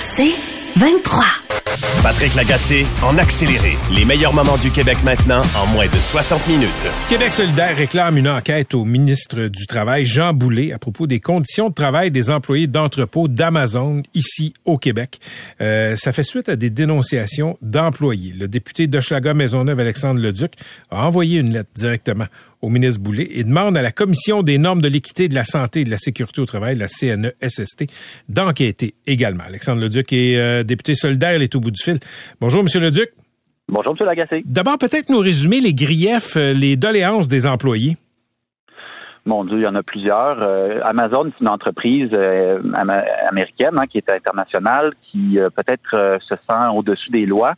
C'est 23. Patrick Lagacé en accéléré. Les meilleurs moments du Québec maintenant en moins de 60 minutes. Québec solidaire réclame une enquête au ministre du Travail, Jean Boulet, à propos des conditions de travail des employés d'entrepôt d'Amazon ici au Québec. Euh, ça fait suite à des dénonciations d'employés. Le député d'Hochelaga Maisonneuve, Alexandre Leduc, a envoyé une lettre directement au ministre Boulet et demande à la Commission des normes de l'équité, de la santé et de la sécurité au travail, la CNESST, d'enquêter également. Alexandre Leduc est euh, député solidaire, il est au bout du fil. Bonjour, Monsieur Leduc. Bonjour, M. Lagacé. D'abord, peut-être nous résumer les griefs, euh, les doléances des employés. Mon Dieu, il y en a plusieurs. Euh, Amazon, c'est une entreprise américaine hein, qui est internationale, qui peut-être se sent au-dessus des lois.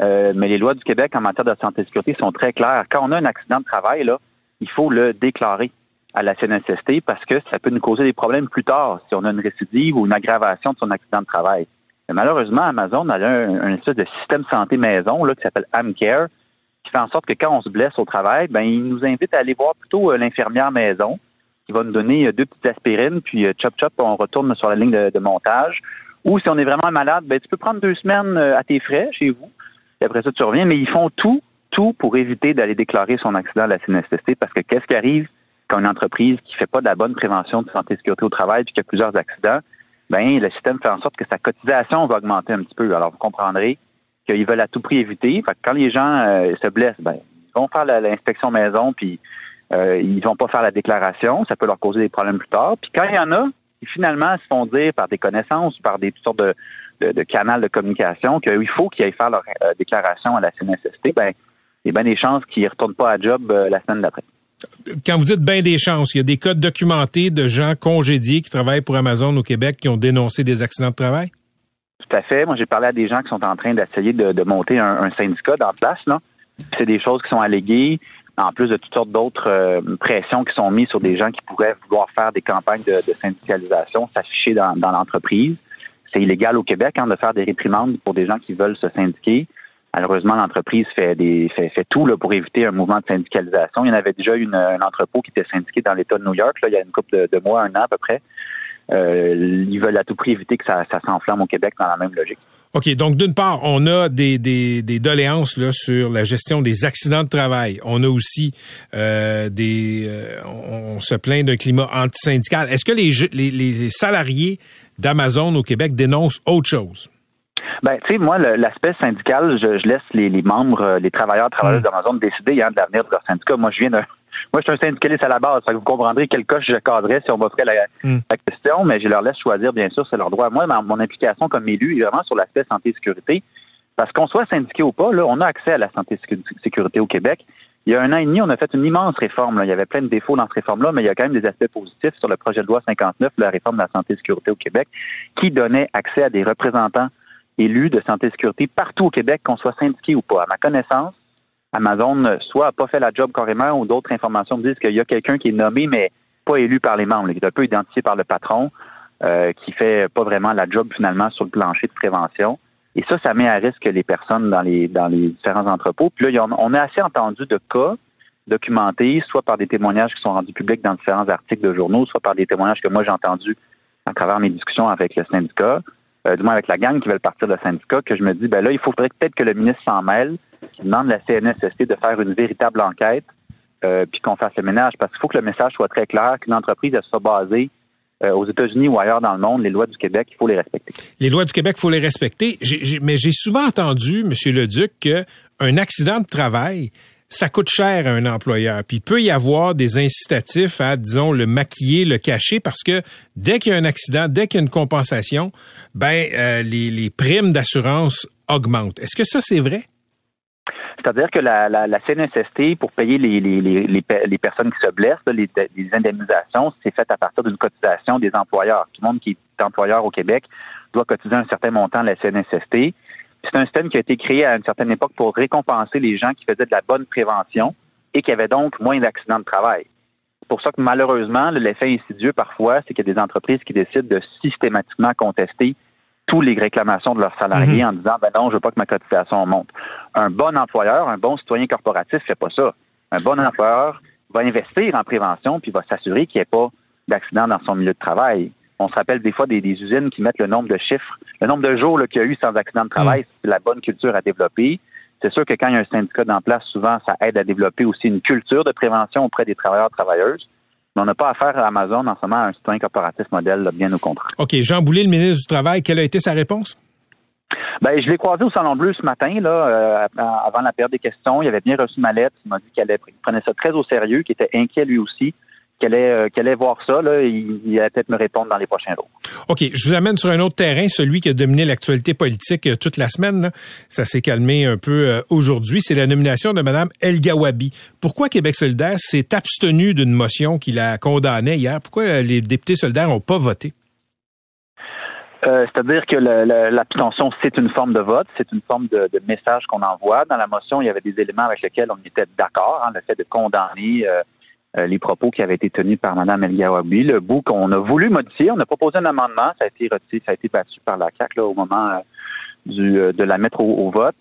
mais les lois du Québec en matière de santé et sécurité sont très claires. Quand on a un accident de travail, là, il faut le déclarer à la CNSST parce que ça peut nous causer des problèmes plus tard si on a une récidive ou une aggravation de son accident de travail. Mais malheureusement, Amazon a un, espèce de système santé maison là, qui s'appelle AmCare, qui fait en sorte que quand on se blesse au travail, ben il nous invite à aller voir plutôt euh, l'infirmière maison, qui va nous donner euh, deux petites aspirines, puis euh, chop chop, on retourne sur la ligne de, montage. Ou si on est vraiment malade, ben tu peux prendre deux semaines à tes frais chez vous, et après ça tu reviens, mais ils font tout tout pour éviter d'aller déclarer son accident à la CNSST parce que qu'est-ce qui arrive quand une entreprise qui fait pas de la bonne prévention de santé et sécurité au travail puis qu'il y a plusieurs accidents, ben le système fait en sorte que sa cotisation va augmenter un petit peu. Alors vous comprendrez qu'ils veulent à tout prix éviter. Fait que quand les gens euh, se blessent, ben ils vont faire l'inspection maison puis euh, ils vont pas faire la déclaration, ça peut leur causer des problèmes plus tard. Puis quand il y en a qui finalement se font dire par des connaissances, par des sortes de, de, de canaux de communication qu'il faut qu'ils aillent faire leur euh, déclaration à la CNSST, ben il y a bien des chances qu'ils ne retournent pas à job euh, la semaine d'après. Quand vous dites bien des chances, il y a des cas documentés de gens congédiés qui travaillent pour Amazon au Québec qui ont dénoncé des accidents de travail? Tout à fait. Moi, j'ai parlé à des gens qui sont en train d'essayer de, monter un, syndicat dans place. C'est des choses qui sont alléguées, en plus de toutes sortes d'autres euh, pressions qui sont mises sur des gens qui pourraient vouloir faire des campagnes de, syndicalisation, s'afficher dans, l'entreprise. C'est illégal au Québec hein, de faire des réprimandes pour des gens qui veulent se syndiquer. Malheureusement, l'entreprise fait tout là, pour éviter un mouvement de syndicalisation. Il y en avait déjà un entrepôt qui était syndiqué dans l'État de New York, il y a une couple de, mois, un an à peu près. Euh, ils veulent à tout prix éviter que ça, s'enflamme au Québec dans la même logique. OK, donc d'une part, on a des, doléances sur la gestion des accidents de travail. On a aussi euh, des... Euh, on, se plaint d'un climat antisyndical. Est-ce que les, les, les salariés d'Amazon au Québec dénoncent autre chose? Ben, tu sais, moi, l'aspect syndical, je, laisse les, membres, euh, les travailleurs, travailleuses mm. d'Amazon décider hein, de l'avenir de leur syndicat. Moi, je viens de, moi, je suis un syndicaliste à la base. vous comprendrez quel coche je cadrais si on m'offrait la, mm. la, question, mais je leur laisse choisir, bien sûr, c'est leur droit. Moi, mon implication comme élu est vraiment sur l'aspect santé et sécurité. Parce qu'on soit syndiqué ou pas, là, on a accès à la santé et sécurité au Québec. Il y a un an et demi, on a fait une immense réforme. Là. Il y avait plein de défauts dans cette réforme-là, mais il y a quand même des aspects positifs sur le projet de loi 59, la réforme de la santé et sécurité au Québec, qui donnait accès à des représentants élus de santé et sécurité partout au Québec, qu'on soit syndiqué ou pas. À ma connaissance, Amazon soit n'a pas fait la job carrément ou d'autres informations me disent qu'il y a quelqu'un qui est nommé mais pas élu par les membres, qui est un peu identifié par le patron, euh, qui fait pas vraiment la job finalement sur le plancher de prévention. Et ça, ça met à risque les personnes dans les dans les différents entrepôts. Puis là, on a assez entendu de cas documentés, soit par des témoignages qui sont rendus publics dans différents articles de journaux, soit par des témoignages que moi j'ai entendus à travers mes discussions avec le syndicat, euh, du moins avec la gang qui veulent partir de syndicat, que je me dis, ben là, il faudrait peut-être que le ministre s'en mêle, qu'il demande à la CNSST de faire une véritable enquête, euh, puis qu'on fasse le ménage, parce qu'il faut que le message soit très clair, qu'une entreprise, elle soit basée euh, aux États-Unis ou ailleurs dans le monde, les lois du Québec, il faut les respecter. Les lois du Québec, il faut les respecter. mais j'ai souvent entendu, M. Leduc, qu'un accident de travail, ça coûte cher à un employeur. Puis il peut y avoir des incitatifs à, disons, le maquiller, le cacher, parce que dès qu'il y a un accident, dès qu'il y a une compensation, ben euh, les, primes d'assurance augmentent. Est-ce que ça, c'est vrai? C'est-à-dire que la, CNSST, pour payer les, les, les, les, personnes qui se blessent, les, les indemnisations, c'est fait à partir d'une cotisation des employeurs. Tout le monde qui est employeur au Québec doit cotiser un certain montant à la CNSST. C'est un système qui a été créé à une certaine époque pour récompenser les gens qui faisaient de la bonne prévention et qui avaient donc moins d'accidents de travail. C'est pour ça que malheureusement, l'effet insidieux parfois, c'est qu'il y a des entreprises qui décident de systématiquement contester tous les réclamations de leurs salariés mhm. en disant ben non, je veux pas que ma cotisation monte. Un bon employeur, un bon citoyen corporatif fait pas ça. Un bon employeur va investir en prévention puis va s'assurer qu'il n'y ait pas d'accident dans son milieu de travail. On se rappelle des fois des, usines qui mettent le nombre de chiffres, le nombre de jours qu'il y a eu sans accident de travail, mhm. c'est la bonne culture à développer. C'est sûr que quand il y a un syndicat en place, souvent, ça aide à développer aussi une culture de prévention auprès des travailleurs et travailleuses. Mais on n'a pas affaire à Amazon en ce moment à un citoyen corporatif modèle, bien au contraire. OK. Jean Boulet, le ministre du Travail, quelle a été sa réponse? Ben, je l'ai croisé au Salon Bleu ce matin, là, euh, avant la période des questions. Il avait bien reçu ma lettre. Il m'a dit qu'il prenait ça très au sérieux, qu'il était inquiet lui aussi qu'elle allait, euh, allait voir ça, là, il, il allait peut-être me répondre dans les prochains jours. OK. Je vous amène sur un autre terrain, celui qui a dominé l'actualité politique euh, toute la semaine. Ça s'est calmé un peu euh, aujourd'hui. C'est la nomination de Mme El Gawabi. Pourquoi Québec solidaire s'est abstenu d'une motion qui la condamnait hier? Pourquoi les députés solidaires n'ont pas voté? C'est-à-dire que l'abstention, c'est une forme de vote, c'est une forme de, message qu'on envoie. Dans la motion, il y avait des éléments avec lesquels on était d'accord, hein, le fait de condamner euh, les propos qui avaient été tenus par Mme El. Le bout qu'on a voulu modifier, on a proposé un amendement, ça a été retiré, ça a été battu par la CAC au moment euh, du, euh, de la mettre au, vote.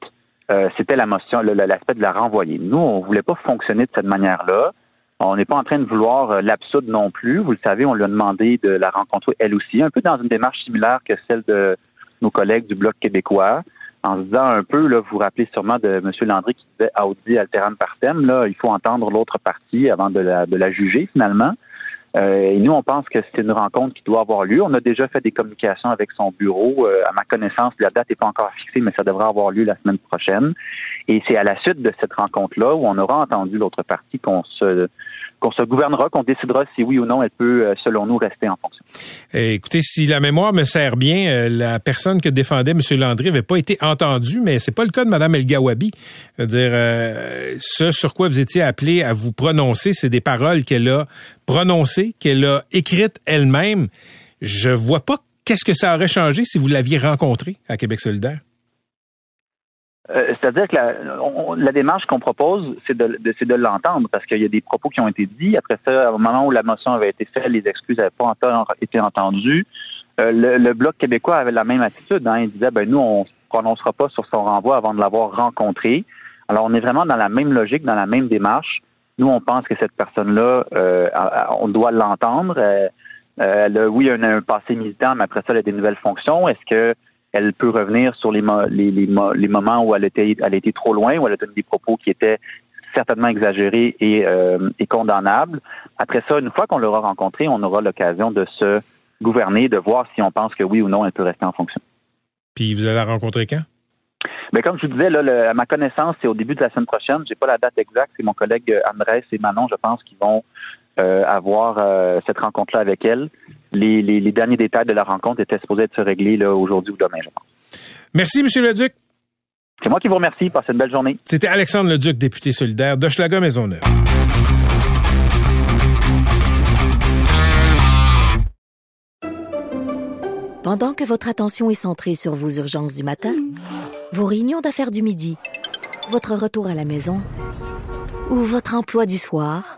C'était la motion, l'aspect de la renvoyer. Nous, on voulait pas fonctionner de cette manière-là. On n'est pas en train de vouloir l'absurde non plus. Vous le savez, on lui a demandé de la rencontrer elle aussi, un peu dans une démarche similaire que celle de nos collègues du Bloc québécois en se disant un peu, là, vous vous rappelez sûrement de M. Landry qui disait Audi alteram partem, là, il faut entendre l'autre partie avant de la, juger finalement. Euh, et nous, on pense que c'est une rencontre qui doit avoir lieu. On a déjà fait des communications avec son bureau. Euh, à ma connaissance, la date n'est pas encore fixée, mais ça devrait avoir lieu la semaine prochaine. Et c'est à la suite de cette rencontre-là où on aura entendu l'autre partie qu'on se qu'on se gouvernera, qu'on décidera si oui ou non elle peut, euh, selon nous, rester en fonction. Eh, écoutez, si la mémoire me sert bien, euh, la personne que défendait M. Landry n'avait pas été entendue, mais c'est pas le cas de Mme El Gawabi. dire, euh, ce sur quoi vous étiez appelé à vous prononcer, c'est des paroles qu'elle a prononcées, qu'elle a écrites elle-même. Je vois pas qu'est-ce que ça aurait changé si vous l'aviez rencontrée à Québec solidaire. Euh, c'est-à-dire que la, démarche qu'on propose, c'est de, de l'entendre parce qu'il y a des propos qui ont été dits. Après ça, au moment où la motion avait été faite, les excuses n'avaient pas encore été entendues. Euh, le, Bloc québécois avait la même attitude. Hein. Il disait, ben nous, on ne prononcera pas sur son renvoi avant de l'avoir rencontré. Alors, on est vraiment dans la même logique, dans la même démarche. Nous, on pense que cette personne-là, euh, on doit l'entendre. Euh, oui, elle a un passé militant, mais après ça, elle a des nouvelles fonctions. Est-ce que elle peut revenir sur les, les, les, moments où elle, était, elle a été trop loin, où elle a tenu des propos qui étaient certainement exagérés et, euh, et condamnables. Après ça, une fois qu'on l'aura rencontré, on aura l'occasion de se gouverner, de voir si on pense que oui ou non, elle peut rester en fonction. Puis vous allez la rencontrer quand? Bien, comme je vous disais, là, à ma connaissance, c'est au début de la semaine prochaine. J'ai pas la date exacte. C'est mon collègue Andrés et Manon, je pense, qui vont euh, avoir euh, cette rencontre-là avec elle les, derniers détails de la rencontre étaient supposés être réglés aujourd'hui ou demain, je pense. Merci, M. Leduc. C'est moi qui vous remercie. Passez une belle journée. C'était Alexandre Leduc, député solidaire d'Hochelaga Maisonneuve. Pendant que votre attention est centrée sur vos urgences du matin, vos réunions d'affaires du midi, votre retour à la maison ou votre emploi du soir,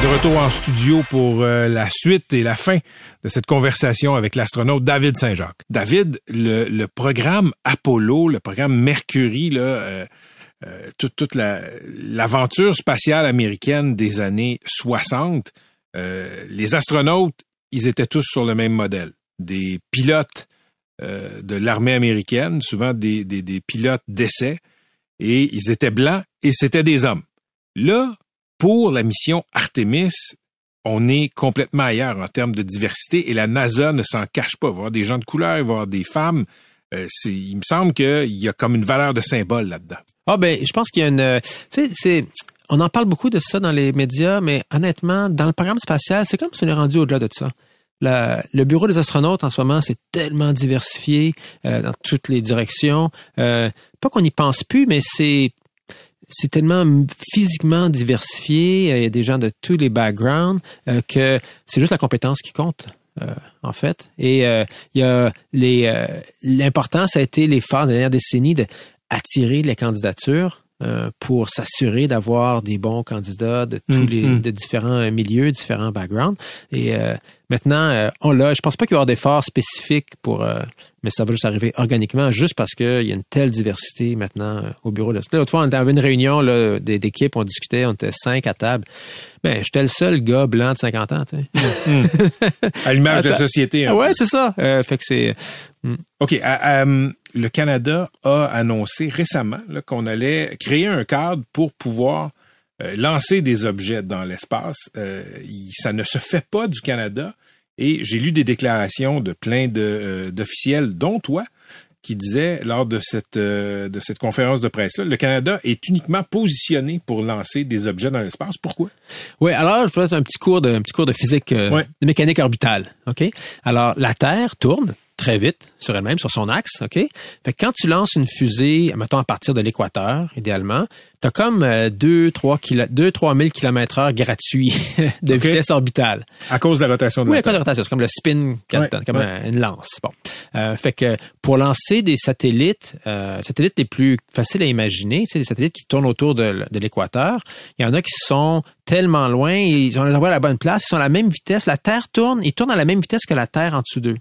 De retour en studio pour euh, la suite et la fin de cette conversation avec l'astronaute David Saint-Jacques. David, le, programme Apollo, le programme Mercury, là, euh, euh, toute, toute l'aventure spatiale américaine des années 60, les astronautes, ils étaient tous sur le même modèle. Des pilotes de l'armée américaine, souvent des, des, des pilotes d'essai, et ils étaient blancs et c'était des hommes. Là, pour la mission Artemis, on est complètement ailleurs en termes de diversité et la NASA ne s'en cache pas. Il des gens de couleur, il des femmes. Euh, il me semble qu'il y a comme une valeur de symbole là-dedans. Ah ben, je pense qu'il y a une... Euh, tu c'est... On en parle beaucoup de ça dans les médias, mais honnêtement, dans le programme spatial, c'est comme si on est rendu au-delà de ça. le bureau des astronautes en ce moment, c'est tellement diversifié euh, dans toutes les directions. pas qu'on n'y pense plus, mais c'est c'est tellement physiquement diversifié, il y a des gens de tous les backgrounds, euh, que c'est juste la compétence qui compte. Euh, en fait. Et euh, il y a les l'important, a été les phares de la dernière décennie d'attirer les candidatures pour s'assurer d'avoir des bons candidats de tous mm, les mm. de différents milieux, différents backgrounds. Et maintenant, on l'a. Je pense pas qu'il y aura des phares spécifiques pour mais ça va juste arriver organiquement, juste parce qu'il y a une telle diversité maintenant euh, au bureau. L'autre fois, on avait une réunion d'équipe, on discutait, on était cinq à table. Ben, j'étais le seul gars blanc de 50 ans. Hmm. à l'image de la société. Oui, ouais, c'est ça. Euh, fait que c'est. OK. Le Canada a annoncé récemment qu'on allait créer un cadre pour pouvoir euh, lancer des objets dans l'espace. ça ne se fait pas du Canada. Et j'ai lu des déclarations de plein euh, d'officiels, dont toi, qui disaient lors de cette, euh, de cette conférence de presse-là, le Canada est uniquement positionné pour lancer des objets dans l'espace. Pourquoi? Oui, alors je vais faire un petit cours de, un petit cours de physique, euh, de mécanique orbitale. OK? Alors, la Terre tourne très vite sur elle-même, sur son axe, OK? Fait que quand tu lances une fusée, mettons à partir de l'équateur, idéalement, tu as comme 2 3 2 3000 km heure gratuits de vitesse orbitale. À cause de la rotation de oui, à cause de la rotation, c'est comme le spin comme une lance. Bon. Euh, fait que pour lancer des satellites, euh, satellites les plus faciles à imaginer, c'est des satellites qui tournent autour de, de l'équateur, il y en a qui sont tellement loin, ils ont à la bonne place, ils sont à la même vitesse, la Terre tourne, ils tournent à la même vitesse que la Terre en dessous d'eux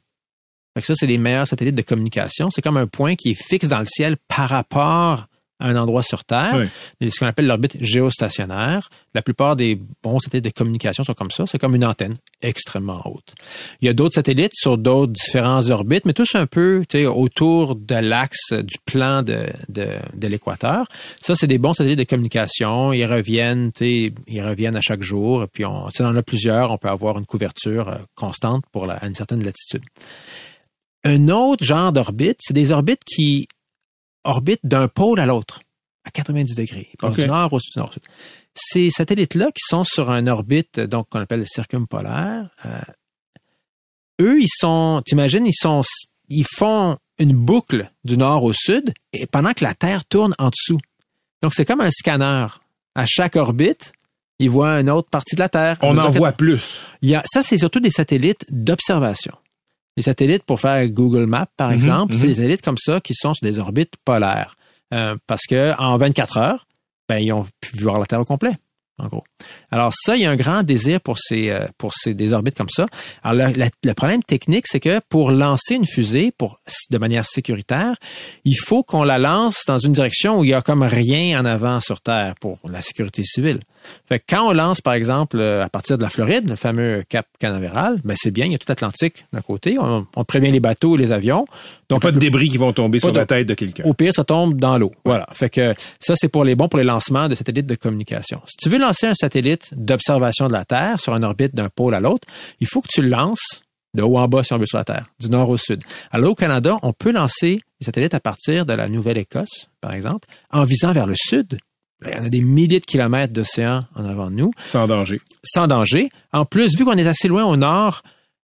ça, c'est les meilleurs satellites de communication. C'est comme un point qui est fixe dans le ciel par rapport à un endroit sur Terre. C'est ce qu'on appelle l'orbite géostationnaire. La plupart des bons satellites de communication sont comme ça. C'est comme une antenne extrêmement haute. Il y a d'autres satellites sur d'autres différents orbites, mais tous un peu autour de l'axe du plan de, de, l'équateur. Ça, c'est des bons satellites de communication. Ils reviennent, ils reviennent à chaque jour. Et puis, on, si on en a plusieurs, on peut avoir une couverture euh, constante pour la, à une certaine latitude. Un autre genre d'orbite, c'est des orbites qui orbitent d'un pôle à l'autre, à 90 degrés. du nord au sud, nord sud. Ces satellites-là qui sont sur un orbite, donc qu'on appelle circumpolaire, euh, eux, ils sont, t'imagines, ils sont, ils font une boucle du nord au sud et pendant que la Terre tourne en dessous. Donc c'est comme un scanner. À chaque orbite, ils voient une autre partie de la Terre. On en voit plus. Il y a, ça, c'est surtout des satellites d'observation. Les satellites pour faire Google Maps, par mhm, exemple, c'est mhm. des satellites comme ça qui sont sur des orbites polaires. Euh, parce que en 24 heures, ben, ils ont pu voir la Terre au complet en gros. Alors ça, il y a un grand désir pour ces euh, pour ces des orbites comme ça. Alors le, problème technique, c'est que pour lancer une fusée pour de manière sécuritaire, il faut qu'on la lance dans une direction où il y a comme rien en avant sur Terre pour la sécurité civile. Fait que quand on lance, par exemple, euh, à partir de la Floride, le fameux Cap Canaveral, ben c'est bien, il y a tout l'Atlantique d'un côté. On, prévient les bateaux et les avions. Donc pas de débris qui vont tomber sur la tête de quelqu'un. Au pire, ça tombe dans l'eau. Voilà. Fait que ça, c'est pour les bons pour les lancements de satellites de communication. Si tu veux lancer un satellite d'observation de la Terre sur une orbite d'un pôle à l'autre, il faut que tu le lances de haut en bas si on veut sur la Terre, du nord au sud. Alors au Canada, on peut lancer des satellites à partir de la Nouvelle-Écosse, par exemple, en visant vers le sud il y en a des milliers de kilomètres d'océan en avant de nous. Sans danger. Sans danger. En plus, vu qu'on est assez loin au nord,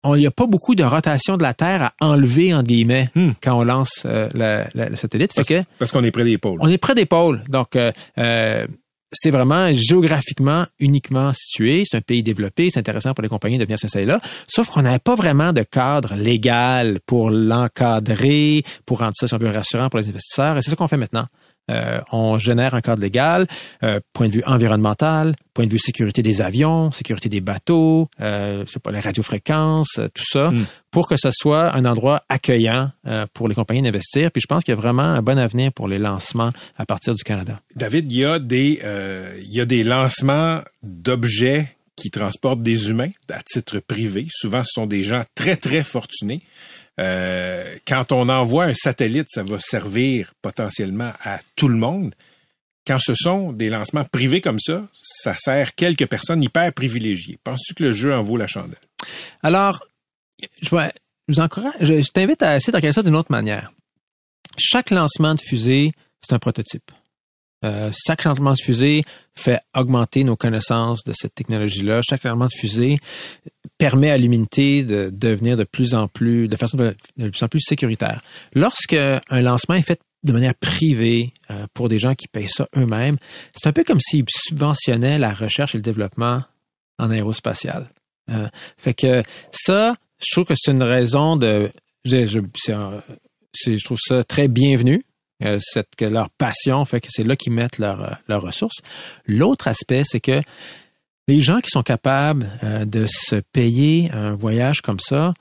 il n'y a pas beaucoup de rotation de la Terre à enlever en guillemets hmm. quand on lance euh, le, satellite. Parce, qu'on est près des pôles. On est près des pôles. Donc, euh, euh, c'est vraiment géographiquement uniquement situé. C'est un pays développé. C'est intéressant pour les compagnies de venir s'installer là. Sauf qu'on n'avait pas vraiment de cadre légal pour l'encadrer, pour rendre ça un peu rassurant pour les investisseurs. Et c'est ça qu'on fait maintenant. Euh, on génère un cadre légal, euh, point de vue environnemental, point de vue sécurité des avions, sécurité des bateaux, euh, je sais pas, les radiofréquences, tout ça, hmm. pour que ce soit un endroit accueillant pour les compagnies d'investir. Puis je pense qu'il y a vraiment un bon avenir pour les lancements à partir du Canada. David, il y a des, il y a des lancements d'objets qui transportent des humains à titre privé. Souvent, ce sont des gens très, très fortunés. Euh, quand on envoie un satellite, ça va servir potentiellement à tout le monde. quand ce sont des lancements privés comme ça, ça sert quelques personnes hyper privilégiées. Penses-tu que le jeu en vaut la chandelle? Alors, je, vous encourage, je, t'invite à essayer de regarder ça d'une autre manière. Chaque lancement de fusée, c'est un prototype. Euh, chaque lancement de fusée fait augmenter nos connaissances de cette technologie-là. Chaque lancement de fusée permet à l'humanité de devenir de plus en plus, de façon de, plus en plus sécuritaire. Lorsque un lancement est fait de manière privée euh, pour des gens qui payent ça eux-mêmes, c'est un peu comme s'ils subventionnaient la recherche et le développement en aérospatial. Euh, fait que ça, je trouve que c'est une raison de, je, je, je trouve ça très bienvenu. Euh, cette, que leur passion fait que c'est là qu'ils mettent leurs leur ressources. L'autre aspect, c'est que les gens qui sont capables euh, de se payer un voyage comme ça,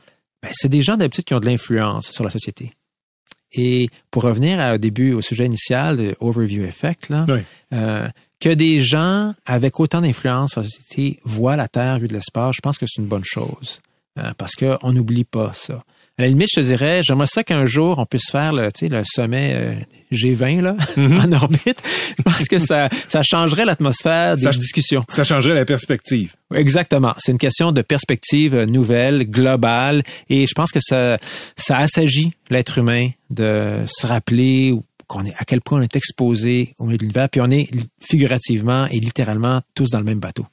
ben, c'est des gens d'habitude qui ont de l'influence sur la société. Et pour revenir au début, au sujet initial de Overview Effect, là, euh, que des gens avec autant d'influence sur la société voient la Terre vue de l'espace, je pense que c'est une bonne chose. Euh, parce qu'on n'oublie pas ça. À la limite, je te dirais, j'aimerais ça qu'un jour, on puisse faire le, le sommet euh, G20 là, mhm. en orbite. Je pense que ça, ça changerait l'atmosphère des discussions. Ça changerait la perspective. Exactement. C'est une question de perspective nouvelle, globale, et je pense que ça, ça assagit l'être humain de se rappeler qu'on est, à quel point on est exposé au milieu de l'univers, puis on est figurativement et littéralement tous dans le même bateau.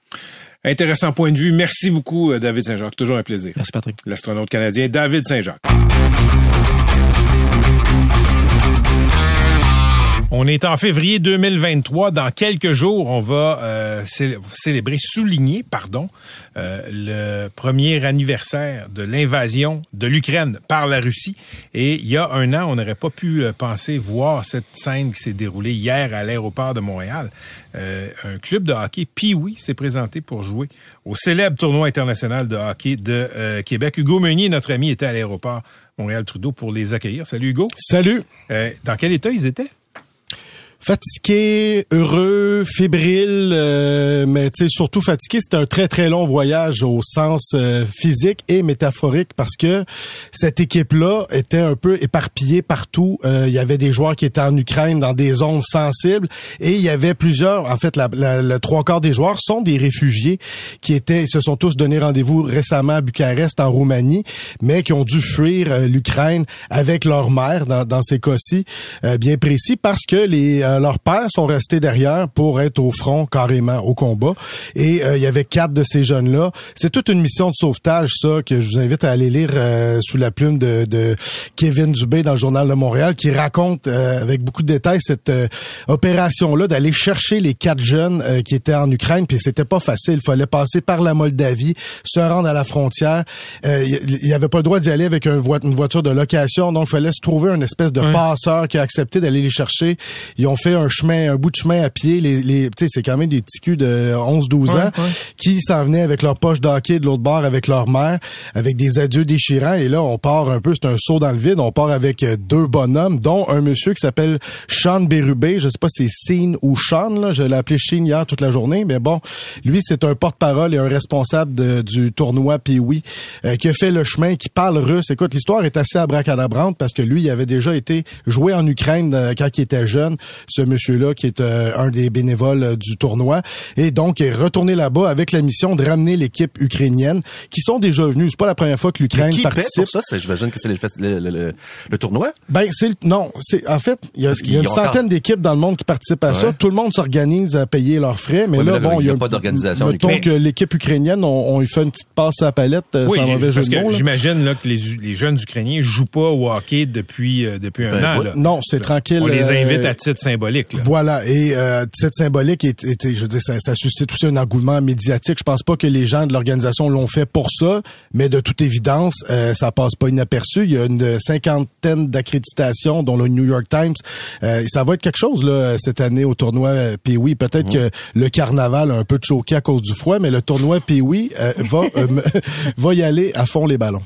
Intéressant point de vue. Merci beaucoup, euh, David Saint-Jacques. Toujours un plaisir. Merci, Patrick. L'astronaute canadien David Saint-Jacques. On est en février 2023. Dans quelques jours, on va euh, célébrer, souligner, pardon, euh, le premier anniversaire de l'invasion de l'Ukraine par la Russie. Et il y a un an, on n'aurait pas pu euh, penser voir cette scène qui s'est déroulée hier à l'aéroport de Montréal. un club de hockey, Pee-Wee, s'est présenté pour jouer au célèbre tournoi international de hockey de Québec. Hugo Meunier, notre ami, était à l'aéroport Montréal-Trudeau pour les accueillir. Salut Hugo. Salut. dans quel état ils étaient? Fatigué, heureux, fébrile, euh, mais tu sais surtout fatigué. C'était un très très long voyage au sens euh, physique et métaphorique parce que cette équipe-là était un peu éparpillée partout. Euh, il y avait des joueurs qui étaient en Ukraine dans des zones sensibles et il y avait plusieurs. En fait, la, le trois quarts des joueurs sont des réfugiés qui étaient, se sont tous donné rendez-vous récemment à Bucarest en Roumanie, mais qui ont dû fuir l'Ukraine avec leur mère dans, dans ces cas-ci bien précis parce que les euh, leurs pères sont restés derrière pour être au front carrément au combat. Et euh, il y avait quatre de ces jeunes-là. C'est toute une mission de sauvetage, ça, que je vous invite à aller lire euh, sous la plume de, de, Kevin Dubé dans le Journal de Montréal, qui raconte avec beaucoup de détails cette opération-là d'aller chercher les quatre jeunes qui étaient en Ukraine. Puis c'était pas facile. Il fallait passer par la Moldavie, se rendre à la frontière. Il y, avait pas le droit d'y aller avec une voiture de location, donc il fallait se trouver une espèce de passeur qui a accepté d'aller les chercher. Ils ont fait un chemin, un bout de chemin à pied. Les, les c'est quand même des petits culs de 11-12 ans qui s'en venaient avec leur poche d'hockey de l'autre bord avec leur mère, avec des adieux déchirants. Et là, on part un peu, c'est un saut dans le vide. On part avec euh, deux bonhommes, dont un monsieur qui s'appelle Sean Bérubé. Je sais pas si c'est Sean ou Sean, là. Je l'ai appelé Sean hier toute la journée. Mais bon, lui, c'est un porte-parole et un responsable du tournoi oui, euh, qui a fait le chemin, qui parle russe. Écoute, l'histoire est assez abracadabrante parce que lui, il avait déjà été joué en Ukraine euh, quand il était jeune ce monsieur-là qui est euh, un des bénévoles euh, du tournoi et donc est retourné là-bas avec la mission de ramener l'équipe ukrainienne qui sont déjà venus. C'est pas la première fois que l'Ukraine participe. Pour ça, j'imagine que c'est le, le, le, tournoi? Ben c'est non, c'est en fait il y a, y a une centaine d'équipes dans le monde qui participent à ça. Tout le monde s'organise à payer leurs frais, mais là, bon, il y a, pas d'organisation. Mettons que l'équipe ukrainienne, on, on fait une petite passe à la palette euh, oui, sans mauvais jeu de mots. J'imagine là que les, les, jeunes Ukrainiens jouent pas au hockey depuis depuis un ben, an. Là. Non, c'est tranquille. On les invite à titre symbolique. Voilà. Et euh, cette symbolique, est, je veux dire, ça, ça, suscite aussi un engouement médiatique. Je pense pas que les gens de l'organisation l'ont fait pour ça, mais de toute évidence, euh, ça passe pas inaperçu. Il y a une cinquantaine d'accréditations, dont le New York Times. Euh, ça va être quelque chose là cette année au tournoi Puis oui, peut-être que le carnaval a un peu choqué à cause du froid, mais le tournoi Puis oui va va y aller à fond les ballons.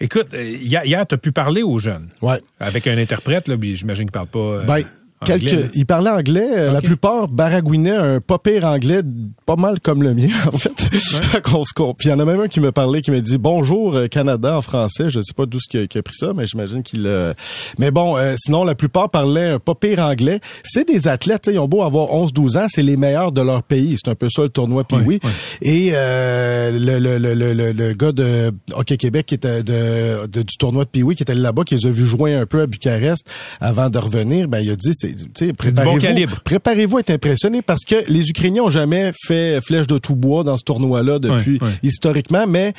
Écoute, hier, tu as pu parler aux jeunes. Ouais. Avec un interprète, là, j'imagine qu'il parle pas. Ben, quelques, Anglais, il parlait anglais. euh, La plupart baragouinaient un pas pire anglais, pas mal comme le mien, en fait. Fait qu'on se Puis il y en a même un qui me parlait, qui m'a dit bonjour euh, Canada en français. Je sais pas d'où ce qui a, qui a pris ça, mais j'imagine qu'il. euh, Mais bon, euh, sinon la plupart parlaient un pas pire anglais. C'est des athlètes, ils ont beau avoir 11-12 ans, c'est les meilleurs de leur pays. C'est un peu ça le tournoi. Puis oui. Et euh, le, le, le, le, le- le gars de Hockey Québec qui était de, de- du tournoi de Pee-Wee qui était là-bas, qui les a vus jouer un peu à Bucarest avant de revenir, ben il a dit c'est du bon préparez-vous calibre. préparez-vous à être impressionné parce que les Ukrainiens ont jamais fait flèche de tout bois dans ce tournoi-là depuis historiquement, mais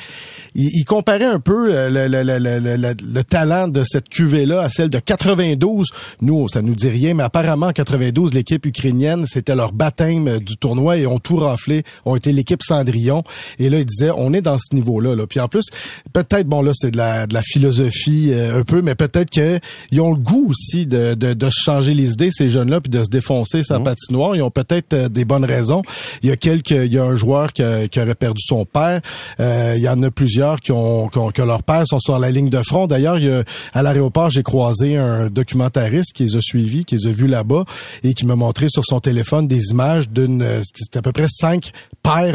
il, il comparait un peu euh, le, le, le, le, le- le talent de cette cuvée-là à celle de 92. Nous, ça nous dit rien, mais apparemment en 92, l'équipe ukrainienne, c'était leur baptême euh, du tournoi et ont tout raflé, ont été l'équipe Cendrillon. Et là, il disait, on est dans ce niveau-là. Là. Puis en plus, peut-être, bon là, c'est de la, de la philosophie euh, un peu, mais peut-être qu'ils ont le goût aussi de, de, de changer les idées, ces jeunes-là, puis de se défoncer sa patinoire. Ils ont peut-être euh, des bonnes raisons. Il y a quelques, il y a un joueur qui, a- qui aurait perdu son père. Euh, il y en a plusieurs qui ont, qui ont- que leurs pères sont sur la ligne de front. D'ailleurs, à l'aéroport, j'ai croisé un documentariste qui les a suivis, qui les a vus là-bas et qui m'a montré sur son téléphone des images d'une, euh, c'était à peu près cinq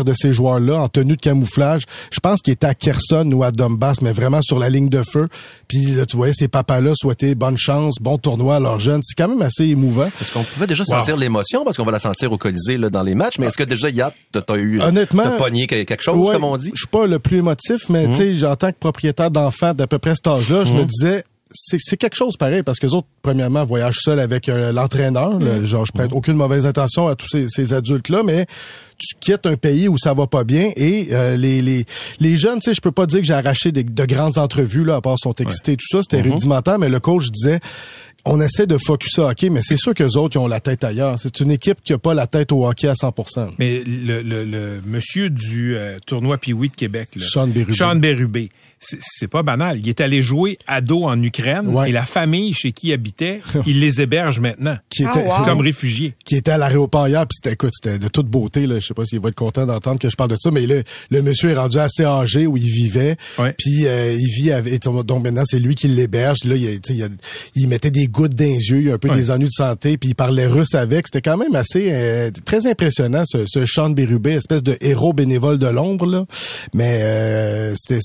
de ces joueurs-là en tenue de camouflage. Je pense qu'ils étaient à Kherson ou à Donbass, mais vraiment sur la ligne de feu. Puis là, tu voyais ces papas-là souhaiter bonne chance, bon tournoi à leurs jeunes. C'est quand même assez émouvant. Est-ce qu'on pouvait déjà sentir l'émotion? Parce qu'on va la sentir au Colisée là, dans les matchs, mais est-ce que déjà hier t'as eu Honnêtement, t'as pogné que- quelque chose Ouais, comme on dit? Je suis pas le plus émotif, mais tu sais, en tant que propriétaire d'enfants d'à peu près cet âge-là, je me disais c'est quelque chose pareil parce que les autres premièrement voyagent seuls avec euh, l'entraîneur le- genre je prête aucune mauvaise intention à tous ces, ces adultes là mais tu quittes un pays où ça va pas bien et euh, les, les les jeunes tu sais je peux pas dire que j'ai arraché des, de grandes entrevues là à part son excités tout ça c'était rudimentaire mais le coach disait on essaie de focusser hockey, mais c'est sûr que les autres ils ont la tête ailleurs. C'est une équipe qui a pas la tête au hockey à 100%. Mais le, le, le monsieur du euh, tournoi Pee-Wee de Québec, là, Sean Bérubé. Sean Bérubé, c'est- c'est pas banal. Il est allé jouer ado en Ukraine Ouais. et la famille chez qui il habitait, il les héberge maintenant Qui Ah, était wow. comme réfugiés. qui était à l'aéroport hier, puis c'était écoute, c'était de toute beauté là, je sais pas s'il va être content d'entendre que je parle de ça, mais le, le monsieur est rendu assez âgé où il vivait, Ouais. puis euh, il vit avec donc maintenant c'est lui qui l'héberge, là il, y a- tu sais, il, y a- il mettait des gouttes dans les yeux, il y a un peu Ouais. des ennuis de santé, puis il parlait russe avec, c'était quand même assez euh, très impressionnant ce, ce Sean Bérubé, espèce de héros bénévole de l'ombre là, mais euh, c'était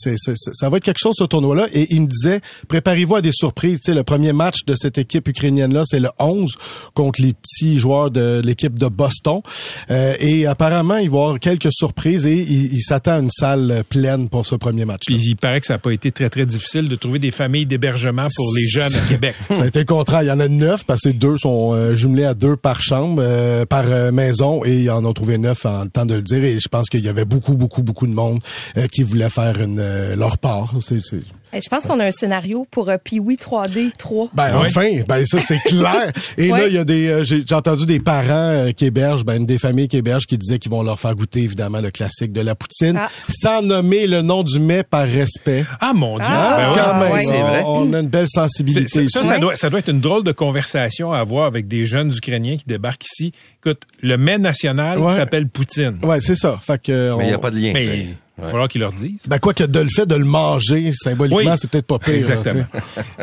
ça va être quelque chose ce tournoi là et il me disait préparez-vous à des surprises, tu sais le premier match de cette équipe ukrainienne là, c'est le 11 contre les petits joueurs de l'équipe de Boston Euh, et apparemment il va y avoir quelques surprises et il, il s'attend à une salle pleine pour ce premier match. Puis il paraît que ça n'a pas été très, très difficile de trouver des familles d'hébergement pour les jeunes à Québec. Ça a été le contraire. Il y en a neuf parce que deux sont euh, jumelés à deux par chambre, euh, par euh, maison, et ils en ont trouvé neuf en le temps de le dire. Et je pense qu'il y avait beaucoup, beaucoup, beaucoup de monde euh, qui voulait faire une, euh, leur part. C'est, c'est- Eh, Je pense qu'on a un scénario pour euh, Pee-Wee 3D 3. Ben Ouais. enfin, ben ça c'est clair. Et Ouais. là il y a des, euh, j'ai, j'ai entendu des parents euh, qui hébergent, ben une des familles qui hébergent qui disaient qu'ils vont leur faire goûter évidemment le classique de la poutine, Ah. sans nommer le nom du mets par respect. Ah mon Dieu! Ah, Ben ouais. Quand même, ouais. C'est vrai. On, on a une belle sensibilité c'est- ça, ça doit, ça doit être une drôle de conversation à avoir avec des jeunes Ukrainiens qui débarquent ici. Écoute, le mets national Ouais. s'appelle Poutine. Ouais, c'est ça. Fait que Mais il n'y a pas de lien. Mais il va falloir qu'ils leur disent. Ben quoi que de le fait de le manger symboliquement, Oui. c'est peut-être pas pire. Exactement.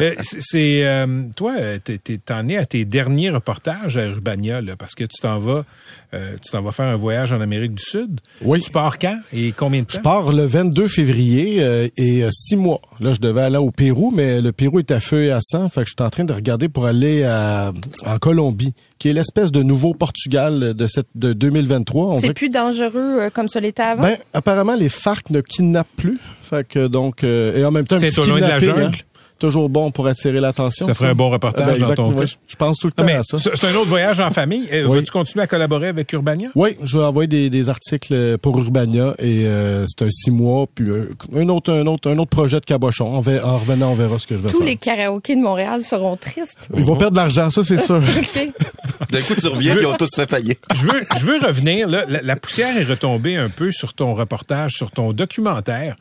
Euh, c'est- euh, toi, euh, t'en es à tes derniers reportages à Urbania, là, parce que tu t'en vas, euh, tu t'en vas faire un voyage en Amérique du Sud? Oui. Tu pars quand et combien de temps? Je pars le 22 février euh, et euh, six mois. Là, je devais aller au Pérou, mais le Pérou est à feu et à sang. Fait que je suis en train de regarder pour aller à, en Colombie, qui est l'espèce de nouveau Portugal de cette de 2023. On C'est plus dangereux euh, comme ça l'était avant? Ben, apparemment, les FARC ne kidnappent plus. Fait que donc, euh, et en même temps, C'est au loin de la kidnapping, jungle? hein. Toujours bon pour attirer l'attention. Ça ferait un bon reportage Ben, dans ton cas. Je pense tout le temps Non, mais à ça. c'est un autre voyage en famille. Euh, Oui. Vas-tu continuer à collaborer avec Urbania? Oui, je vais envoyer des, des articles pour Urbania et euh, c'est un six mois puis euh, un autre un autre un autre projet de cabochon. En, ve- en revenant, on verra ce que je vais Tous faire. les karaokés de Montréal seront tristes. Ils vont perdre de l'argent, ça c'est sûr. D'un coup, tu reviens, puis ils ont tous fait faillite. je veux, je veux revenir. Là, la, la poussière est retombée un peu sur ton reportage, sur ton documentaire.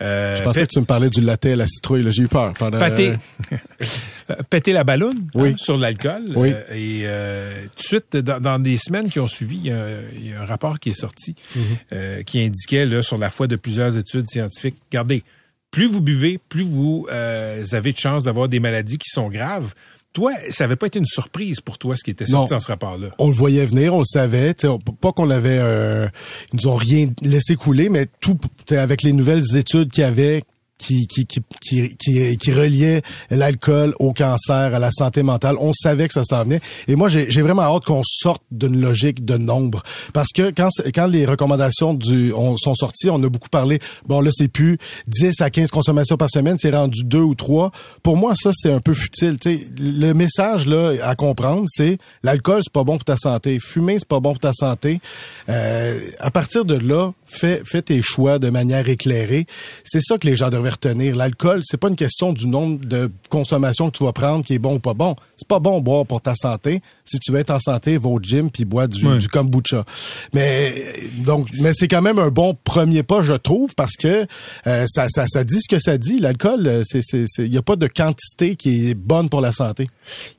Euh, Je pensais que tu me parlais du latte à la citrouille. J'ai eu peur pendant. Péter, péter la ballonne Oui. hein, sur l'alcool. Oui. Euh, et euh, tout de suite, dans, dans des semaines qui ont suivi, il y a, il y a un rapport qui est sorti Mhm. euh, qui indiquait, là, sur la foi de plusieurs études scientifiques, regardez, plus vous buvez, plus vous euh, avez de chances d'avoir des maladies qui sont graves. toi, ça avait pas été une surprise pour toi ce qui était sorti dans ce rapport-là? On le voyait venir, on le savait. on- pas qu'on l'avait, euh, ils nous ont rien laissé couler, mais tout avec les nouvelles études qu'il y avait. Qui, qui, qui, qui, qui, qui reliait l'alcool au cancer, à la santé mentale. On savait que ça s'en venait. Et moi, j'ai vraiment hâte qu'on sorte d'une logique de nombre. Parce que quand, quand les recommandations du, on, sont sorties, on a beaucoup parlé, bon là, c'est plus 10 à 15 consommations par semaine, c'est rendu 2 ou 3. Pour moi, ça, c'est un peu futile. T'sais, le message là à comprendre, c'est l'alcool, c'est pas bon pour ta santé. Fumer, c'est pas bon pour ta santé. Euh, à partir de là, fais, fais tes choix de manière éclairée. C'est ça que les gens devraient retenir. L'alcool, c'est pas une question du nombre de consommations que tu vas prendre qui est bon ou pas bon. C'est pas bon boire pour ta santé. Si tu veux être en santé, va au gym puis bois du, kombucha. Mais donc, mais c'est quand même un bon premier pas, je trouve, parce que euh, ça, ça, ça dit ce que ça dit. L'alcool, euh, c'est, c'est, il y a pas de quantité qui est bonne pour la santé.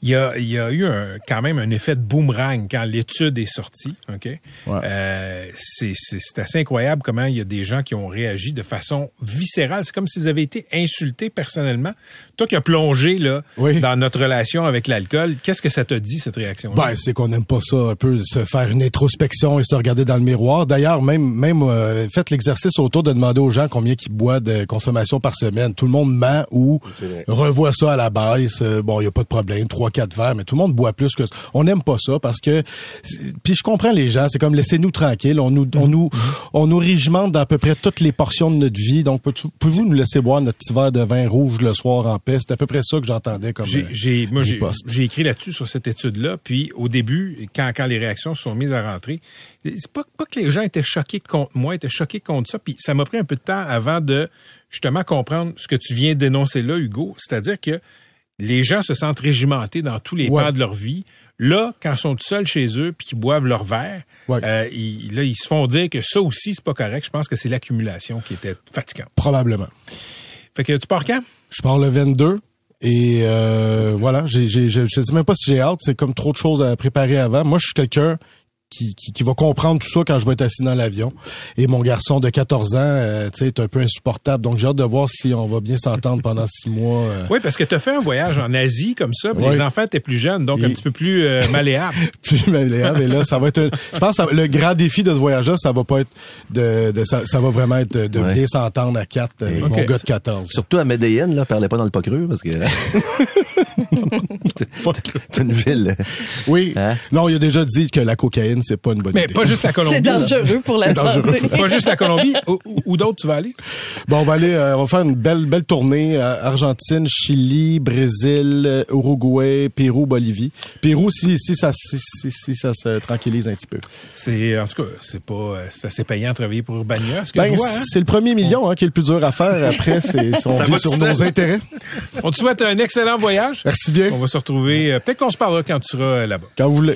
Il y a, y a eu un- quand même un effet de boomerang quand l'étude est sortie. Ok, Ouais. Euh, c'est c'est- c'est assez incroyable comment il y a des gens qui ont réagi de façon viscérale. C'est comme s'ils avaient été insultés personnellement. Toi qui as plongé là Oui. dans notre relation avec l'alcool, qu'est-ce que ça te dit cette réaction Ben, c'est qu'on n'aime pas ça, un peu se faire une introspection et se regarder dans le miroir. D'ailleurs, même, même euh, faites l'exercice autour de demander aux gens combien ils boivent de consommation par semaine. Tout le monde ment ou revoit ça à la baisse. Euh, bon, il y a pas de problème, trois, quatre verres, mais tout le monde boit plus que ça. On n'aime pas ça parce que, puis je comprends les gens, c'est comme laissez-nous tranquilles. On nous, on nous, on nous régimente dans à peu près toutes les portions de notre vie. Donc, pouvez-vous nous laisser boire notre petit verre de vin rouge le soir en paix? C'est à peu près ça que j'entendais comme. J'ai, euh, j'ai, moi, j'ai, j'ai écrit là-dessus sur cette étude-là. Puis au début, quand, quand les réactions se sont mises à rentrer, c'est pas, pas que les gens étaient choqués contre moi, étaient choqués contre ça. Puis ça m'a pris un peu de temps avant de justement comprendre ce que tu viens d'énoncer là, Hugo. C'est-à-dire que les gens se sentent régimentés dans tous les Ouais. pans de leur vie. Là, quand ils sont tout seuls chez eux puis qu'ils boivent leur verre, Ouais. euh, ils, là, ils se font dire que ça aussi, c'est pas correct. Je pense que c'est l'accumulation qui était fatigante. Probablement. Fait que tu pars quand? Je pars le 22 et euh, voilà, j'ai, j'ai, je, je sais même pas si j'ai hâte, c'est comme trop de choses à préparer avant. Moi, je suis quelqu'un qui, qui, qui va comprendre tout ça quand je vais être assis dans l'avion. Et mon garçon de 14 ans, euh, tu sais, est un peu insupportable. Donc, j'ai hâte de voir si on va bien s'entendre pendant six mois. euh, Oui, parce que tu as fait un voyage en Asie comme ça, puis les enfants étaient plus jeunes, donc un Et- petit peu plus euh, malléables. plus malléable. Et là, ça va être, un- je pense, que ça- le grand défi de ce voyage-là, ça va pas être de, de ça, ça va vraiment être de, Ouais. bien s'entendre à quatre Ok. mon gars de 14. Surtout à Medellin, là, parlez pas dans le pas creux parce que c'est une ville. Oui. Hein? Non, il a déjà dit que la cocaïne, c'est pas une bonne Mais idée. pas juste la Colombie. C'est dangereux pour la santé. Pas juste la Colombie. Où, où- d'autres tu vas aller? Bon, on va aller, euh, on va faire une belle, belle tournée euh, Argentine, Chili, Brésil, euh, Uruguay, Pérou, Bolivie. Pérou, si, si ça, si, si, si ça se tranquillise un petit peu. C'est, en tout cas, c'est pas, c'est assez payant de travailler pour Urbania, ce que Ben, hein? c'est le premier million hein, qui est le plus dur à faire. Après, c'est on Ça vit sur nos intérêts. On te souhaite un excellent voyage. Merci bien. On va se retrouver. euh, peut-être qu'on se parlera quand tu seras là-bas. Quand vous voulez.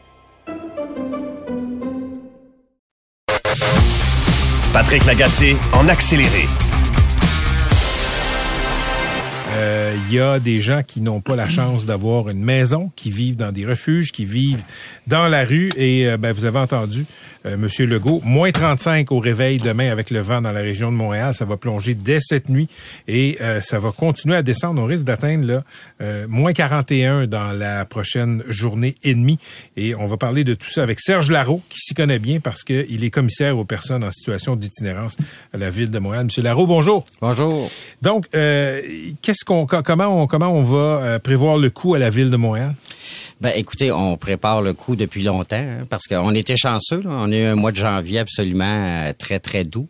Patrick en accéléré. Il y a des gens qui n'ont pas la chance d'avoir une maison, qui vivent dans des refuges, qui vivent dans la rue. Et euh, ben, vous avez entendu euh, Monsieur Legault, moins 35 au réveil demain avec le vent dans la région de Montréal. Ça va plonger dès cette nuit et euh, ça va continuer à descendre. On risque d'atteindre là, euh, moins 41 dans la prochaine journée et demie. Et on va parler de tout ça avec Serge Larreau, qui s'y connaît bien parce qu'il est commissaire aux personnes en situation d'itinérance à la ville de Montréal. Monsieur Larreau, bonjour. Bonjour. Donc, euh, qu'est-ce qu'on, comment on, comment va euh, prévoir le coût à la ville de Montréal? Ben, écoutez, on prépare le coup depuis longtemps hein, parce qu'on était chanceux. On a eu un mois de janvier absolument euh, très, très doux.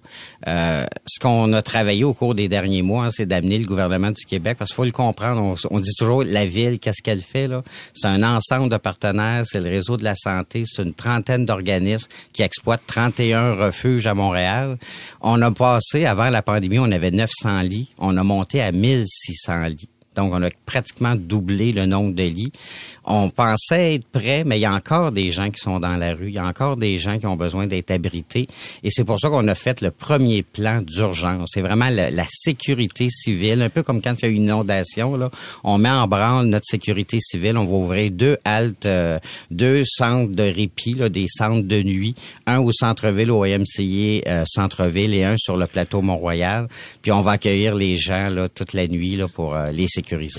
Euh, ce qu'on a travaillé au cours des derniers mois, hein, c'est d'amener le gouvernement du Québec parce qu'il faut le comprendre. On, on dit toujours la ville, qu'est-ce qu'elle fait C'est un ensemble de partenaires. C'est le réseau de la santé. C'est une trentaine d'organismes qui exploitent 31 refuges à Montréal. On a passé, avant la pandémie, on avait 900 lits. On a monté à 1600 lits. Donc, on a pratiquement doublé le nombre de lits. On pensait être prêt, mais il y a encore des gens qui sont dans la rue. Il y a encore des gens qui ont besoin d'être abrités. Et c'est pour ça qu'on a fait le premier plan d'urgence. C'est vraiment la, sécurité civile, un peu comme quand il y a une inondation. Là, on met en branle notre sécurité civile. On va ouvrir deux haltes, euh, deux centres de répit, là, des centres de nuit, un au centre-ville, au YMCA euh, centre-ville, et un sur le plateau Mont-Royal. Puis on va accueillir les gens là, toute la nuit là, pour euh, les.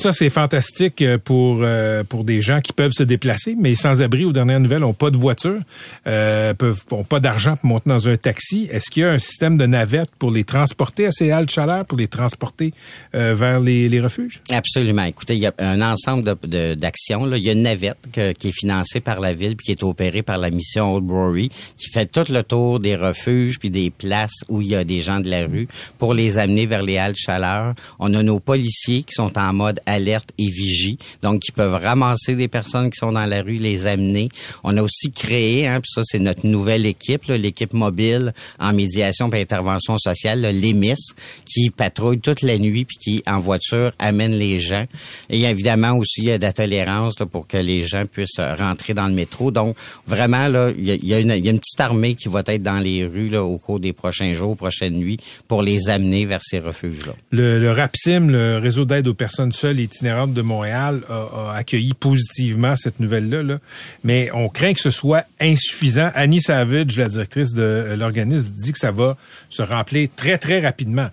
Ça, c'est fantastique euh, pour, euh, pour des gens qui peuvent se déplacer, mais sans-abri, aux dernières nouvelles, n'ont pas de voiture, euh, peuvent, ont pas d'argent pour monter dans un taxi. Est-ce qu'il y a un système de navette pour les transporter à ces halles chaleur, pour les transporter euh, vers les, les refuges? Absolument. Écoutez, il y a un ensemble de- de- d'actions. là. Il y a une navette que- qui est financée par la ville puis qui est opérée par la mission Old Brewery, qui fait tout le tour des refuges puis des places où il y a des gens de la rue pour les amener vers les halles chaleur. On a nos policiers qui sont en mode alerte et vigie, donc qui peuvent ramasser des personnes qui sont dans la rue, les amener. On a aussi créé, hein, puis ça c'est notre nouvelle équipe, l'équipe mobile en médiation et intervention sociale, l'EMIS, qui patrouille toute la nuit puis qui en voiture amène les gens. Et évidemment aussi il y a de la tolérance pour que les gens puissent euh, rentrer dans le métro. Donc vraiment là, il y a, une, petite armée qui va être dans les rues au cours des prochains jours, prochaines nuits, pour les amener vers ces refuges-là. Le RAPSIM, le réseau d'aide aux personnes seules et itinérantes de Montréal, a, a accueilli positivement cette nouvelle-là, là. mais on craint que ce soit insuffisant. Annie Savage, la directrice de euh, l'organisme, dit que ça va se remplir très, très rapidement.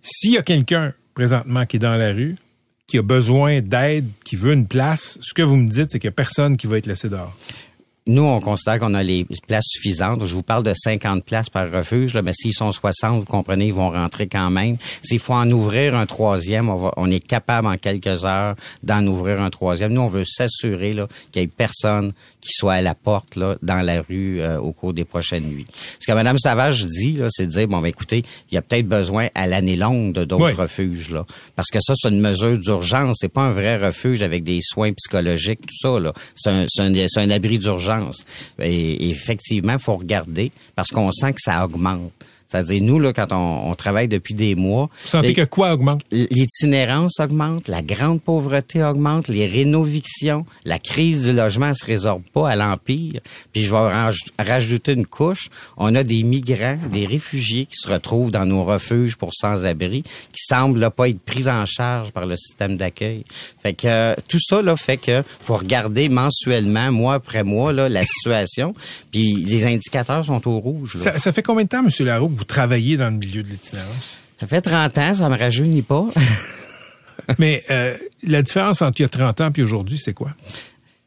S'il y a quelqu'un présentement qui est dans la rue, qui a besoin d'aide, qui veut une place, ce que vous me dites, c'est qu'il n'y a personne qui va être laissé dehors. Nous, on considère qu'on a les places suffisantes. Je vous parle de 50 places par refuge, mais s'ils sont 60, vous comprenez, ils vont rentrer quand même. S'il faut en ouvrir un troisième, on, on est capable en quelques heures d'en ouvrir un troisième. Nous, on veut s'assurer qu'il y ait personne qui soit à la porte là, dans la rue euh, au cours des prochaines nuits. Ce que Mme Savage dit, c'est de dire, bon, ben, écoutez, il y a peut-être besoin à l'année longue de d'autres Oui. refuges. Là, parce que ça, c'est une mesure d'urgence. C'est pas un vrai refuge avec des soins psychologiques, tout ça. là. C'est un, un, un abri d'urgence. Et, et effectivement, il faut regarder parce qu'on sent que ça augmente. C'est-à-dire, nous, là, quand on, on travaille depuis des mois... Vous sentez les- que quoi augmente? L'itinérance augmente, la grande pauvreté augmente, les rénovictions, la crise du logement ne se résorbe pas à l'Empire. Puis je vais raj- rajouter une couche. On a des migrants, des réfugiés qui se retrouvent dans nos refuges pour sans-abri, qui semblent là, pas être pris en charge par le système d'accueil. Fait que euh, tout ça là, fait que faut regarder mensuellement, mois après mois, là, la situation. Puis les indicateurs sont au rouge. Ça, ça fait combien de temps, M. Que vous travaillez dans le milieu de l'itinérance? Ça fait 30 ans, ça me rajeunit pas. Mais euh, la différence entre il y a 30 ans et aujourd'hui, c'est quoi?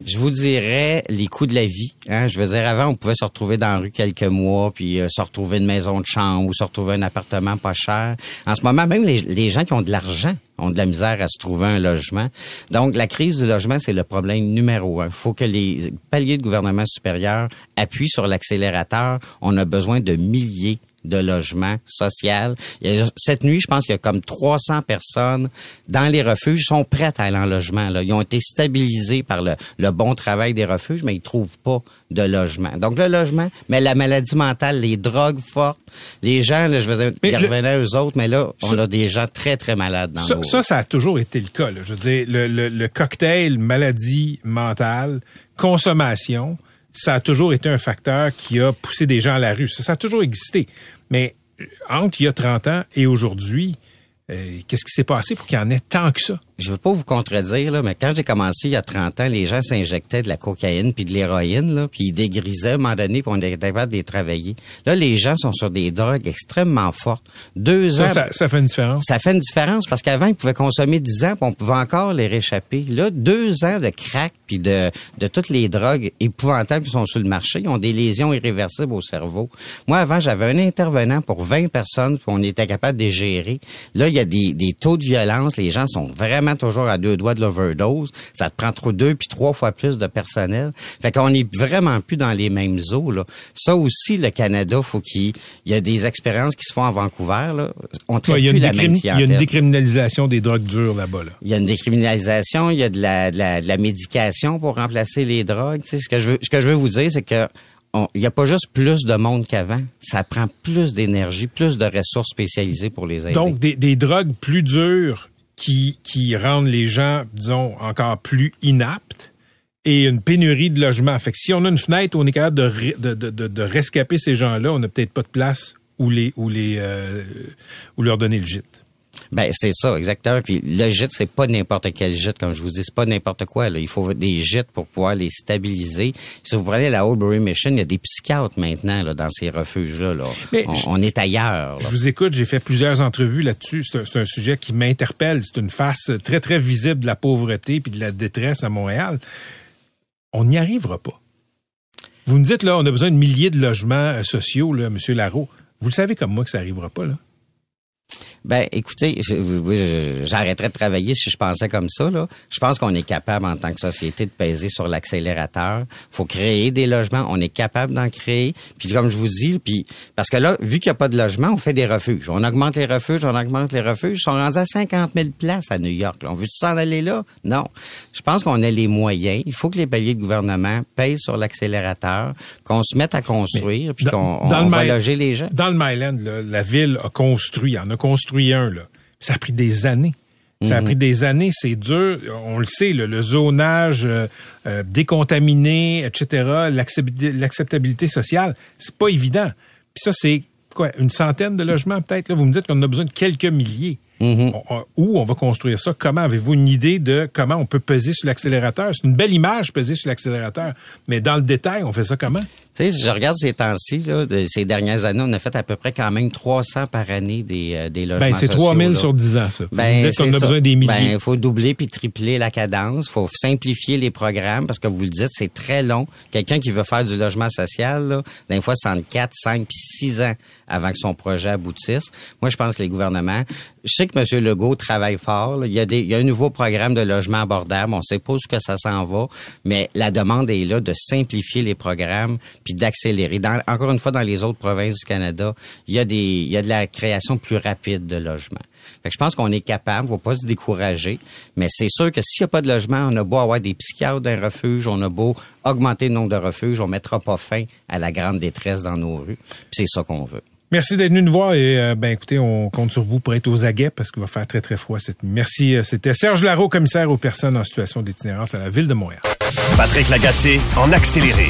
Je vous dirais les coûts de la vie. Hein? Je veux dire, avant, on pouvait se retrouver dans la rue quelques mois, puis euh, se retrouver une maison de chambre ou se retrouver un appartement pas cher. En ce moment, même les, les gens qui ont de l'argent ont de la misère à se trouver un logement. Donc, la crise du logement, c'est le problème numéro un. Il faut que les paliers de gouvernement supérieur appuient sur l'accélérateur. On a besoin de milliers de logements social. Cette nuit, je pense qu'il y a comme 300 personnes dans les refuges sont prêtes à aller en logement. Là. Ils ont été stabilisés par le, le bon travail des refuges, mais ils trouvent pas de logement. Donc le logement, mais la maladie mentale, les drogues fortes, les gens, là, je veux dire, Mais ils le- revenaient à eux autres, mais là, on Ça- a des gens très, très malades dans Ça, nos- ça, ça a toujours été le cas. là. Je veux dire, le, le- le cocktail maladie mentale, consommation, ça a toujours été un facteur qui a poussé des gens à la rue. Ça, a toujours existé. Mais euh, entre il y a 30 ans et aujourd'hui, euh, qu'est-ce qui s'est passé pour qu'il y en ait tant que ça? Je veux pas vous contredire, là, mais quand j'ai commencé il y a 30 ans, les gens s'injectaient de la cocaïne puis de l'héroïne, là, puis ils dégrisaient à un moment donné, puis on était capable de les travailler. Là, les gens sont sur des drogues extrêmement fortes. Deux Ça, ans... ça, ça fait une différence. Ça fait une différence parce qu'avant, ils pouvaient consommer 10 ans, puis on pouvait encore les réchapper. Là, deux ans de crack puis de, de toutes les drogues épouvantables qui sont sur le marché, ils ont des lésions irréversibles au cerveau. Moi, avant, j'avais un intervenant pour 20 personnes, puis on était capable de les gérer. Là, il y a des, des taux de violence, les gens sont vraiment vraiment toujours à deux doigts de l'overdose. Ça te prend trop deux puis trois fois plus de personnel. Fait qu'on est vraiment plus dans les mêmes eaux, là. Ça aussi, le Canada, faut qu'il il y a des expériences qui se font à Vancouver, là. On traite Ouais, il, y a plus une la même décrimi- il y a une clientèle. décriminalisation des drogues dures là-bas. Là. Il y a une décriminalisation, il y a de la, de la, de la médication pour remplacer les drogues. Tu sais, ce que je veux, ce que je veux vous dire, c'est que il n'y a pas juste plus de monde qu'avant. Ça prend plus d'énergie, plus de ressources spécialisées pour les aider. Donc, des, des drogues plus dures qui, qui rendent les gens, disons, encore plus inaptes et une pénurie de logements. Fait que si on a une fenêtre on est capable de, de, de, de rescaper ces gens-là, on n'a peut-être pas de place où, les, où, les, euh, où leur donner le gîte. Ben c'est ça exactement. Puis le gîte c'est pas n'importe quel gîte comme je vous dis, c'est pas n'importe quoi. Là. Il faut des gîtes pour pouvoir les stabiliser. Si vous prenez la Oldbury Mission, il y a des psychiatres maintenant là, dans ces refuges là. là. Mais On, je- on est ailleurs. Je vous écoute, j'ai fait plusieurs entrevues là-dessus. C'est un, sujet qui m'interpelle. C'est une face très, très visible de la pauvreté puis de la détresse à Montréal. On n'y arrivera pas. Vous me dites, là, on a besoin de milliers de logements euh, sociaux, là, M. Larreau. Vous le savez comme moi que ça n'arrivera pas, là. Ben, écoutez, j'arrêterais de travailler si je pensais comme ça. Là. Je pense qu'on est capable en tant que société de peser sur l'accélérateur. faut créer des logements. On est capable d'en créer. Puis comme je vous dis, puis parce que là, vu qu'il n'y a pas de logement, on fait des refuges. On augmente les refuges, on augmente les refuges. Ils sont rendus à 50 000 places à New York. là. On veut-tu s'en aller là? Non. Je pense qu'on a les moyens. Il faut que les paliers de gouvernement pèsent sur l'accélérateur, qu'on se mette à construire, puis qu'on on va loger les gens. Dans le Myland, là, la ville a construit, en a construit un. Là. Ça a pris des années. Ça a Mhm. pris des années, c'est dur. On le sait, le zonage euh, euh, décontaminé, etc., l'acceptabilité l'acceptabilité sociale, c'est pas évident. Puis ça, c'est quoi, une centaine de logements peut-être? Là, vous me dites qu'on a besoin de quelques milliers. Mhm. On- on- où on va construire ça? Comment? Avez-vous une idée de comment on peut peser sur l'accélérateur? C'est une belle image, peser sur l'accélérateur. Mais dans le détail, on fait ça comment? Tu sais, je regarde ces temps-ci, ces dernières années, on a fait à peu près quand même 300 par année des, euh, des logements Ben, c'est sociaux, 3000 là. sur 10 ans, ça. Ben, dites qu'on a besoin des milliers. Ben, il faut doubler puis tripler la cadence. faut simplifier les programmes parce que vous le dites, c'est très long. Quelqu'un qui veut faire du logement social, là, des fois, c'est entre 4, 5 puis 6 ans avant que son projet aboutisse. Moi, je pense que les gouvernements... Je sais que M. Legault travaille fort. Il, y a des, il y un nouveau programme de logement abordable. On sait pas où que ça s'en va, mais la demande est là de simplifier les programmes puis d'accélérer. Encore une fois, dans les autres provinces du Canada, il y a des, il y a de la création plus rapide de logements. Je pense qu'on est capable, faut pas se décourager, mais c'est sûr que s'il n'y a pas de logement, on a beau avoir des psychiatres d'un refuge, on a beau augmenter le nombre de refuges, on mettra pas fin à la grande détresse dans nos rues. C'est ça qu'on veut. Merci d'être venu nous voir et euh, ben écoutez, on compte sur vous pour être aux aguets parce qu'il va faire très très froid cette nuit. Merci. euh, C'était Serge Larreau, commissaire aux personnes en situation d'itinérance à la ville de Montréal. Patrick Lagacé en accéléré.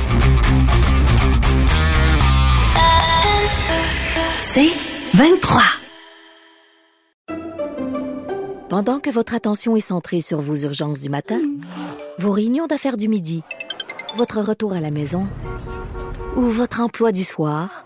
C'est 23. Pendant que votre attention est centrée sur vos urgences du matin, vos réunions d'affaires du midi, votre retour à la maison ou votre emploi du soir,